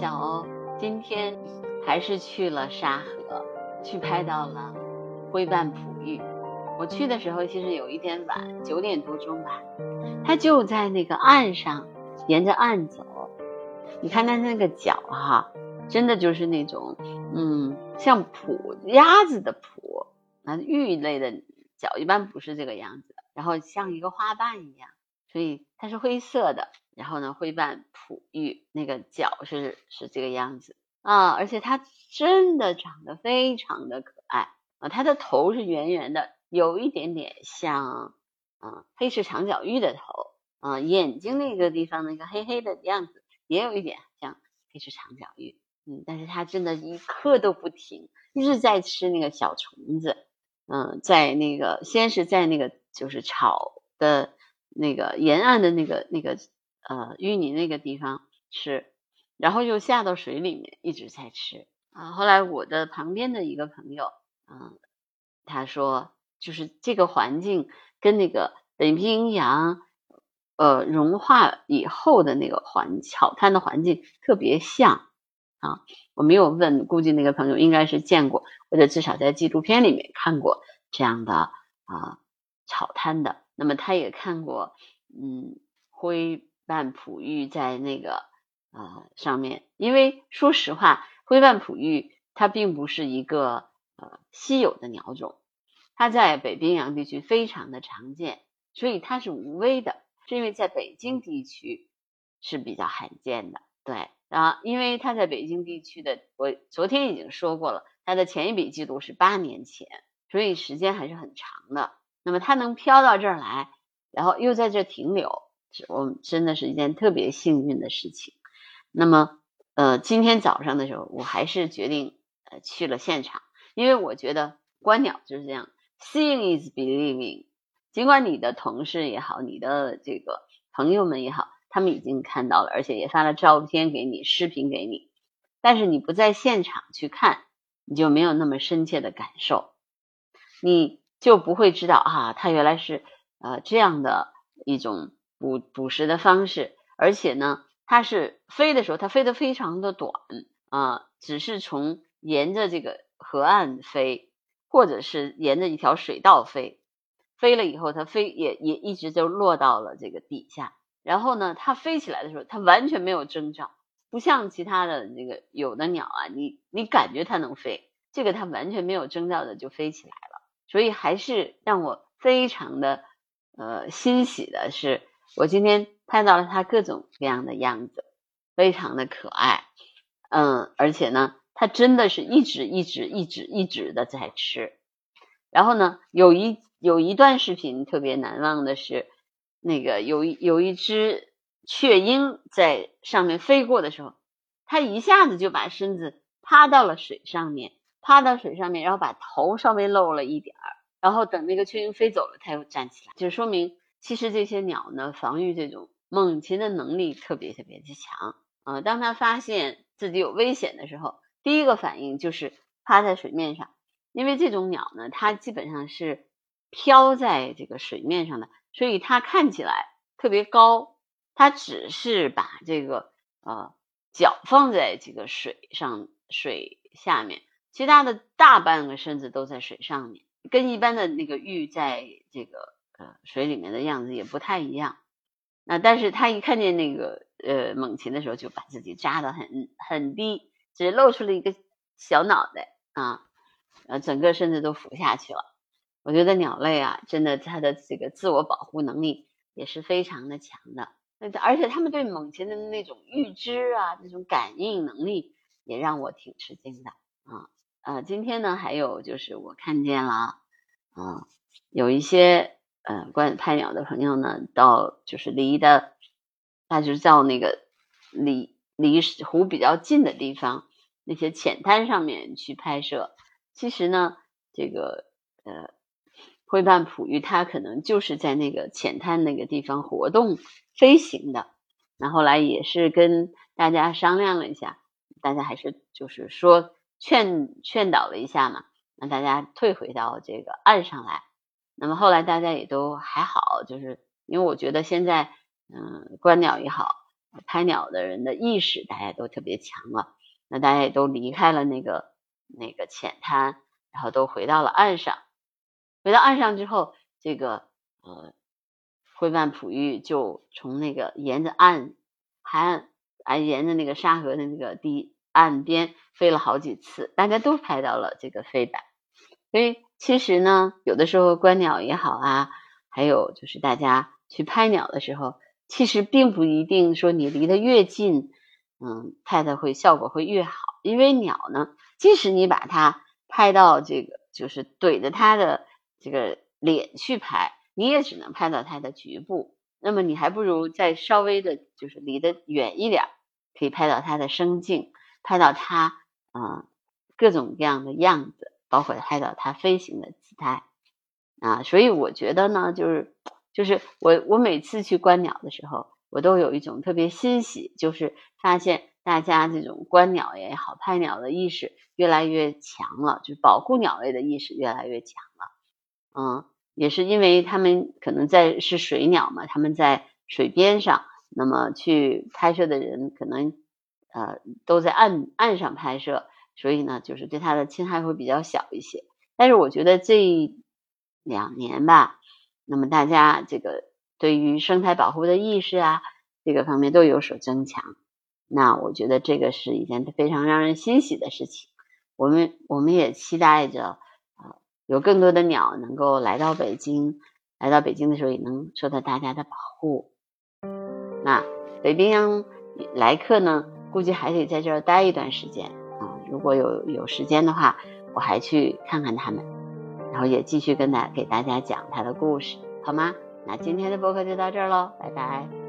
小欧，今天还是去了沙河，去拍到了灰瓣璞玉。我去的时候其实有一点晚，九点多钟吧。它就在那个岸上，沿着岸走。你看它那个脚哈，真的就是那种，嗯，像蹼鸭子的蹼那，玉类的脚一般不是这个样子，然后像一个花瓣一样，所以它是灰色的。然后呢，灰斑璞玉那个脚是是这个样子啊，而且它真的长得非常的可爱啊，它的头是圆圆的，有一点点像啊黑翅长脚玉的头啊，眼睛那个地方那个黑黑的样子也有一点像黑翅长脚玉，嗯，但是它真的一刻都不停，一直在吃那个小虫子，嗯，在那个先是在那个就是草的那个沿岸的那个那个。呃，淤泥那个地方吃，然后又下到水里面一直在吃啊。后来我的旁边的一个朋友，嗯，他说就是这个环境跟那个北冰洋呃融化以后的那个环草滩的环境特别像啊。我没有问，估计那个朋友应该是见过，或者至少在纪录片里面看过这样的啊草滩的。那么他也看过，嗯，灰。斑璞玉在那个呃上面，因为说实话，灰斑璞玉它并不是一个呃稀有的鸟种，它在北冰洋地区非常的常见，所以它是无危的，是因为在北京地区是比较罕见的。对啊，因为它在北京地区的，我昨天已经说过了，它的前一笔记录是八年前，所以时间还是很长的。那么它能飘到这儿来，然后又在这停留。我们真的是一件特别幸运的事情。那么，呃，今天早上的时候，我还是决定呃去了现场，因为我觉得观鸟就是这样，seeing is believing。尽管你的同事也好，你的这个朋友们也好，他们已经看到了，而且也发了照片给你、视频给你，但是你不在现场去看，你就没有那么深切的感受，你就不会知道啊，它原来是呃这样的一种。捕捕食的方式，而且呢，它是飞的时候，它飞得非常的短啊，只是从沿着这个河岸飞，或者是沿着一条水道飞，飞了以后，它飞也也一直就落到了这个底下。然后呢，它飞起来的时候，它完全没有征兆，不像其他的那个有的鸟啊，你你感觉它能飞，这个它完全没有征兆的就飞起来了。所以还是让我非常的呃欣喜的是。我今天拍到了它各种各样的样子，非常的可爱，嗯，而且呢，它真的是一直一直一直一直的在吃。然后呢，有一有一段视频特别难忘的是，那个有一有一只雀鹰在上面飞过的时候，它一下子就把身子趴到了水上面，趴到水上面，然后把头稍微露了一点儿，然后等那个雀鹰飞走了，它又站起来，就说明。其实这些鸟呢，防御这种猛禽的能力特别特别的强啊！当它发现自己有危险的时候，第一个反应就是趴在水面上，因为这种鸟呢，它基本上是飘在这个水面上的，所以它看起来特别高，它只是把这个呃脚放在这个水上水下面，其他的大半个身子都在水上面，跟一般的那个玉在这个。水里面的样子也不太一样，那但是他一看见那个呃猛禽的时候，就把自己扎得很很低，只露出了一个小脑袋啊，呃，整个身子都浮下去了。我觉得鸟类啊，真的它的这个自我保护能力也是非常的强的，那而且他们对猛禽的那种预知啊，那种感应能力也让我挺吃惊的啊呃，今天呢，还有就是我看见了啊，有一些。嗯，观拍鸟的朋友呢，到就是离的，那就是到那个离离湖比较近的地方，那些浅滩上面去拍摄。其实呢，这个呃灰斑璞玉它可能就是在那个浅滩那个地方活动飞行的。那后来也是跟大家商量了一下，大家还是就是说劝劝导了一下嘛，让大家退回到这个岸上来。那么后来大家也都还好，就是因为我觉得现在，嗯，观鸟也好，拍鸟的人的意识，大家都特别强了。那大家也都离开了那个那个浅滩，然后都回到了岸上。回到岸上之后，这个呃灰斑璞玉就从那个沿着岸海岸，啊沿着那个沙河的那个堤岸边飞了好几次，大家都拍到了这个飞板。所以其实呢，有的时候观鸟也好啊，还有就是大家去拍鸟的时候，其实并不一定说你离得越近。嗯，拍的会效果会越好，因为鸟呢，即使你把它拍到这个，就是怼着它的这个脸去拍，你也只能拍到它的局部。那么你还不如再稍微的，就是离得远一点，可以拍到它的生境，拍到它啊各种各样的样子，包括拍到它飞行的姿态啊。所以我觉得呢，就是就是我我每次去观鸟的时候。我都有一种特别欣喜，就是发现大家这种观鸟也好、拍鸟的意识越来越强了，就保护鸟类的意识越来越强了。嗯，也是因为他们可能在是水鸟嘛，他们在水边上，那么去拍摄的人可能呃都在岸岸上拍摄，所以呢，就是对它的侵害会比较小一些。但是我觉得这两年吧，那么大家这个。对于生态保护的意识啊，这个方面都有所增强。那我觉得这个是一件非常让人欣喜的事情。我们我们也期待着啊，有更多的鸟能够来到北京，来到北京的时候也能受到大家的保护。那北冰洋来客呢，估计还得在这儿待一段时间。如果有有时间的话，我还去看看他们，然后也继续跟大给大家讲他的故事，好吗？那今天的播客就到这儿喽，拜拜。